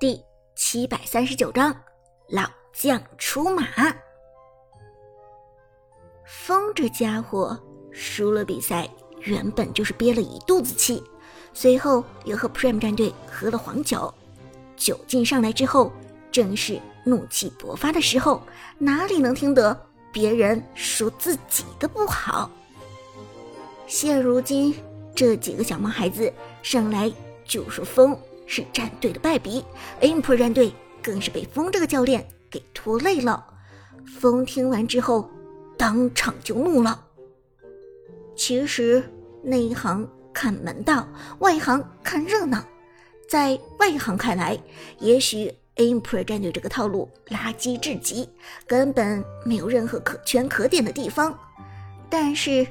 第七百三十九章，老将出马。风这家伙输了比赛，原本就是憋了一肚子气，随后又和 Prime 战队喝了黄酒，酒劲上来之后，正是怒气勃发的时候，哪里能听得别人说自己的不好？现如今这几个小毛孩子上来就说风。是战队的败笔，Impro 战队更是被风这个教练给拖累了。风听完之后，当场就怒了。其实内行看门道，外行看热闹。在外行看来，也许 Impro 战队这个套路垃圾至极，根本没有任何可圈可点的地方。但是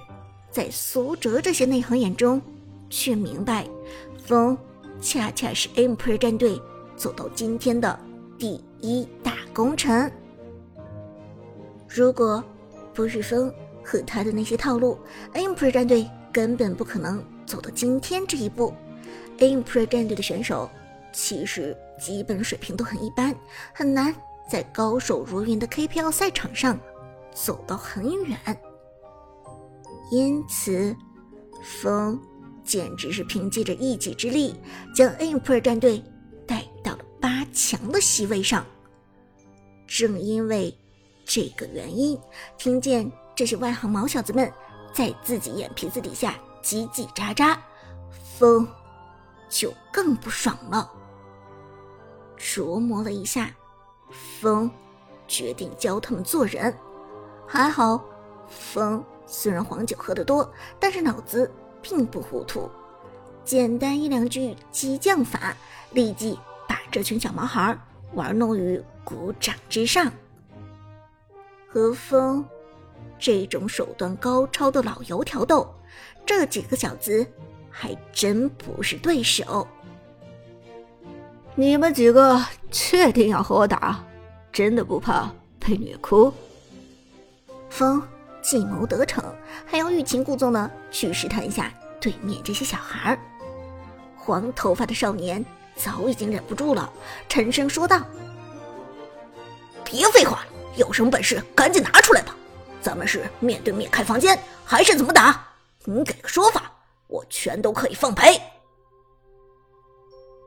在苏哲这些内行眼中，却明白风。恰恰是 Empire 战队走到今天的第一大功臣。如果不是风和他的那些套路，Empire 战队根本不可能走到今天这一步。Empire 战队的选手其实基本水平都很一般，很难在高手如云的 KPL 赛场上走到很远。因此，风。简直是凭借着一己之力，将 Empire 战队带到了八强的席位上。正因为这个原因，听见这些外行毛小子们在自己眼皮子底下叽叽喳喳，风就更不爽了。琢磨了一下，风决定教他们做人。还好，风虽然黄酒喝得多，但是脑子。并不糊涂，简单一两句激将法，立即把这群小毛孩玩弄于股掌之上。和风这种手段高超的老油条斗，这几个小子还真不是对手。你们几个确定要和我打？真的不怕被虐哭？风。计谋得逞，还要欲擒故纵呢去试探一下对面这些小孩儿。黄头发的少年早已经忍不住了，沉声说道：“别废话了，有什么本事赶紧拿出来吧！咱们是面对面开房间，还是怎么打？你给个说法，我全都可以奉陪。”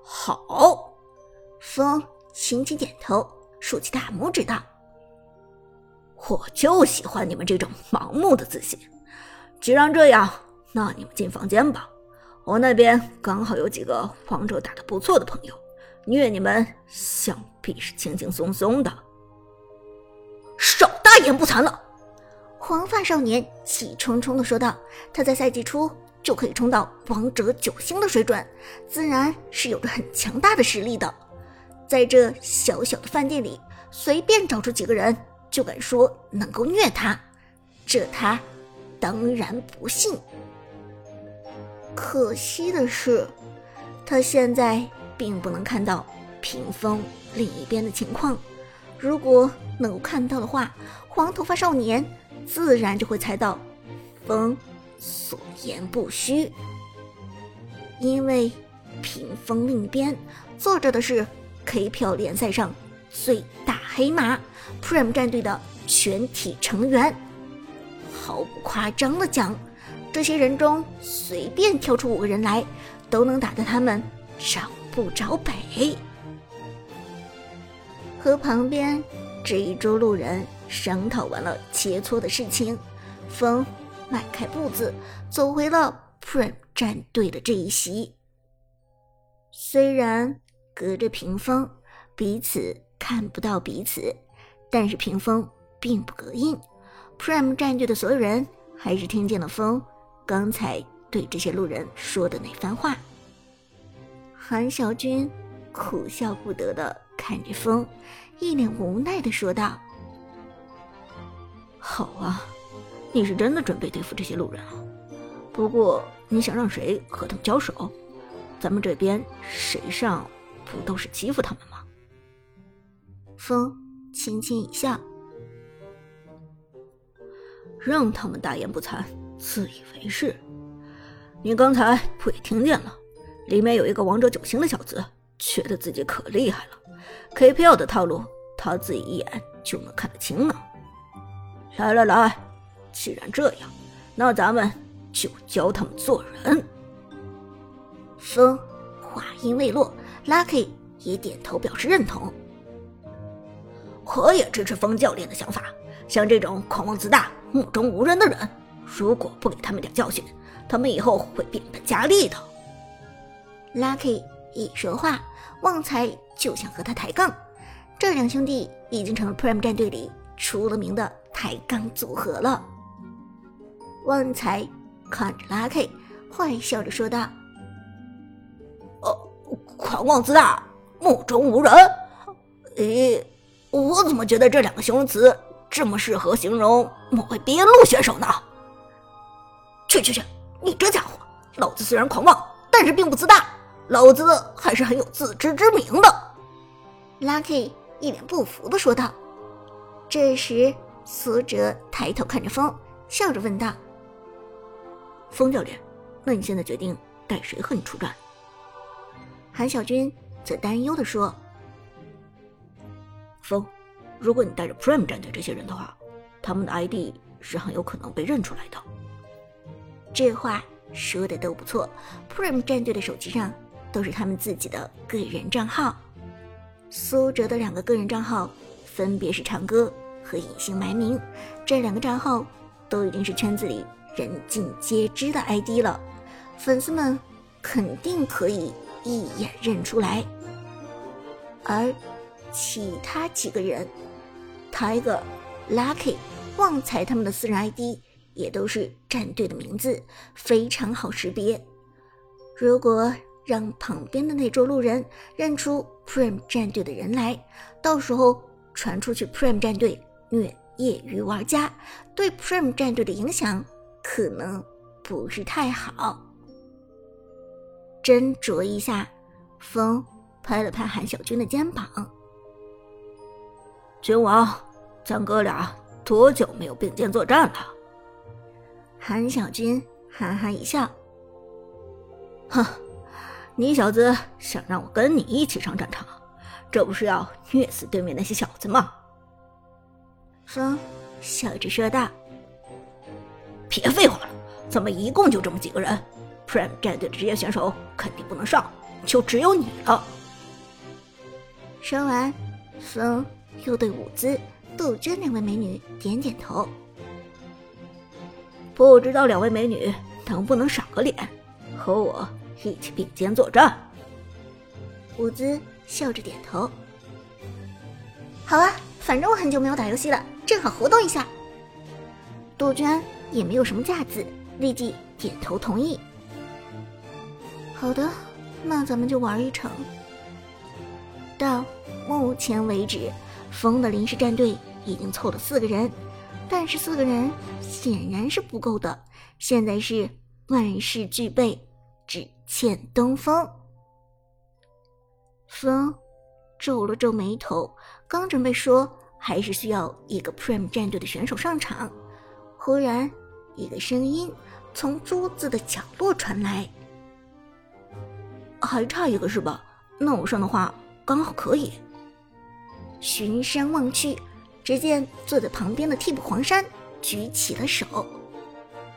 好，风轻轻点头，竖起大拇指道。我就喜欢你们这种盲目的自信。既然这样，那你们进房间吧。我那边刚好有几个王者打得不错的朋友，虐你们想必是轻轻松松的。少大言不惭了！黄发少年气冲冲地说道：“他在赛季初就可以冲到王者九星的水准，自然是有着很强大的实力的。在这小小的饭店里，随便找出几个人。”就敢说能够虐他，这他当然不信。可惜的是，他现在并不能看到屏风另一边的情况。如果能够看到的话，黄头发少年自然就会猜到风所言不虚。因为屏风另一边坐着的是 KPL 联赛上最大黑马。Prime 战队的全体成员，毫不夸张的讲，这些人中随便挑出五个人来，都能打得他们找不着北。和旁边这一桌路人商讨完了切磋的事情，风迈开步子走回了 Prim 战队的这一席。虽然隔着屏风，彼此看不到彼此。但是屏风并不隔音，Prime 战队的所有人还是听见了风刚才对这些路人说的那番话。韩小军苦笑不得的看着风，一脸无奈的说道：“好啊，你是真的准备对付这些路人啊？不过你想让谁和他们交手？咱们这边谁上不都是欺负他们吗？”风。轻轻一笑，让他们大言不惭、自以为是。你刚才不也听见了？里面有一个王者九星的小子，觉得自己可厉害了，KPL 的套路他自己一眼就能看得清呢。来来来，既然这样，那咱们就教他们做人。风话音未落，Lucky 也点头表示认同。我也支持风教练的想法，像这种狂妄自大、目中无人的人，如果不给他们点教训，他们以后会变本加厉的。Lucky 一说话，旺财就想和他抬杠。这两兄弟已经成了 Prime 战队里出了名的抬杠组合了。旺财看着 Lucky，坏笑着说道：“哦，狂妄自大、目中无人，咦？”我怎么觉得这两个形容词这么适合形容某位边路选手呢？去去去！你这家伙，老子虽然狂妄，但是并不自大，老子还是很有自知之明的。Lucky 一脸不服的说道。这时，苏哲抬头看着风，笑着问道：“风教练，那你现在决定带谁和你出战？”韩小军则担忧的说。风，如果你带着 Prime 战队这些人的话，他们的 ID 是很有可能被认出来的。这话说的都不错，Prime 战队的手机上都是他们自己的个人账号。苏哲的两个个人账号分别是长歌和隐姓埋名，这两个账号都已经是圈子里人尽皆知的 ID 了，粉丝们肯定可以一眼认出来。而其他几个人，Tiger、Lucky、旺财他们的私人 ID 也都是战队的名字，非常好识别。如果让旁边的那桌路人认出 Prime 战队的人来，到时候传出去 Prime 战队虐业余玩家，对 Prime 战队的影响可能不是太好。斟酌一下，风拍了拍韩小军的肩膀。君王，咱哥俩多久没有并肩作战了？韩小军哈哈一笑，哼，你小子想让我跟你一起上战场，这不是要虐死对面那些小子吗？风笑着说道：“别废话了，咱们一共就这么几个人，Prime 战队的职业选手肯定不能上，就只有你了。”说完，风。又对舞姿、杜鹃两位美女点点头。不知道两位美女能不能赏个脸，和我一起并肩作战？舞姿笑着点头。好啊，反正我很久没有打游戏了，正好活动一下。杜鹃也没有什么架子，立即点头同意。好的，那咱们就玩一场。到目前为止。风的临时战队已经凑了四个人，但是四个人显然是不够的。现在是万事俱备，只欠东风。风皱了皱眉头，刚准备说还是需要一个 Prime 战队的选手上场，忽然一个声音从桌子的角落传来：“还差一个是吧？那我上的话刚好可以。”循声望去，只见坐在旁边的替补黄山举起了手。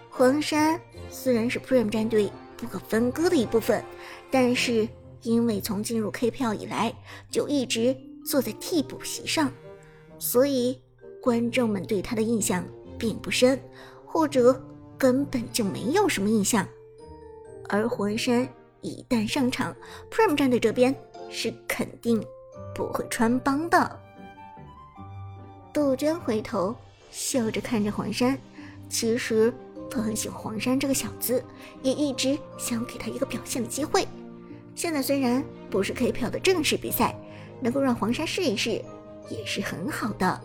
黄山虽然是 Prime 战队不可分割的一部分，但是因为从进入 KPL 以来就一直坐在替补席上，所以观众们对他的印象并不深，或者根本就没有什么印象。而黄山一旦上场，Prime 战队这边是肯定。不会穿帮的。杜鹃回头笑着看着黄山，其实她很喜欢黄山这个小子，也一直想给他一个表现的机会。现在虽然不是 KPL 的正式比赛，能够让黄山试一试，也是很好的。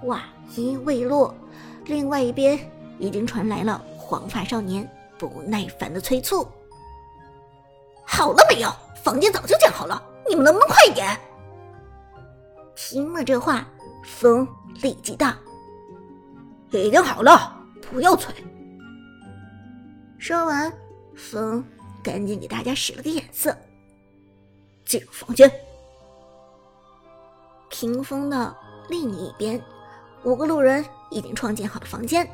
话音未落，另外一边已经传来了黄发少年不耐烦的催促：“好了没有？房间早就建好了。”你们能不能快点？听了这话，风立即道：“已经好了，不要催。”说完，风赶紧给大家使了个眼色。进入房间。屏风的另一边，五个路人已经创建好了房间。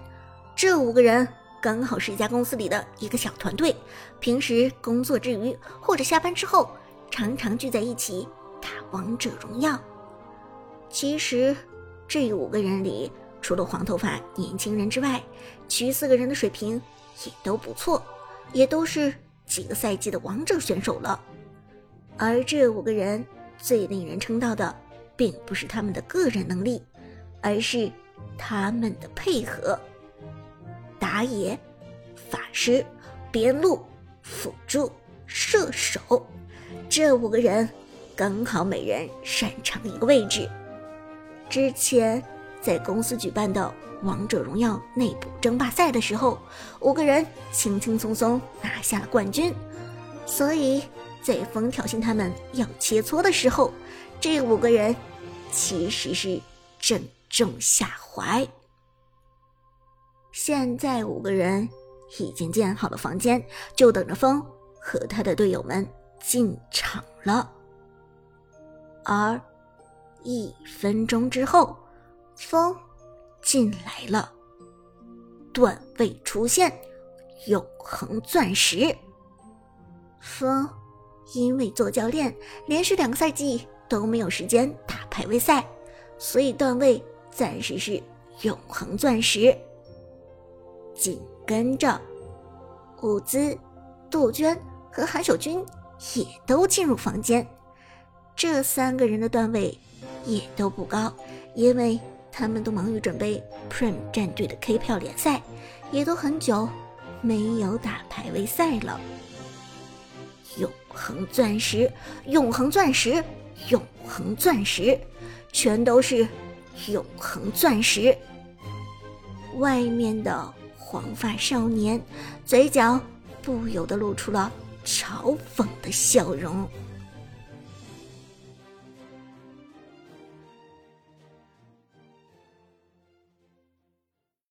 这五个人刚好是一家公司里的一个小团队，平时工作之余或者下班之后，常常聚在一起打王者荣耀。其实，这五个人里，除了黄头发年轻人之外，其余四个人的水平也都不错，也都是几个赛季的王者选手了。而这五个人最令人称道的，并不是他们的个人能力，而是他们的配合。打野、法师、边路、辅助、射手，这五个人刚好每人擅长一个位置。之前在公司举办的王者荣耀内部争霸赛的时候，五个人轻轻松松拿下了冠军。所以在风挑衅他们要切磋的时候，这五个人其实是正中下怀。现在五个人已经建好了房间，就等着风和他的队友们进场了。而一分钟之后，风进来了，段位出现，永恒钻石。风因为做教练，连续两个赛季都没有时间打排位赛，所以段位暂时是永恒钻石。紧跟着，伍兹、杜鹃和韩守军也都进入房间。这三个人的段位也都不高，因为他们都忙于准备 Prime 战队的 K 票联赛，也都很久没有打排位赛了。永恒钻石，永恒钻石，永恒钻石，全都是永恒钻石。外面的。黄发少年嘴角不由得露出了嘲讽的笑容。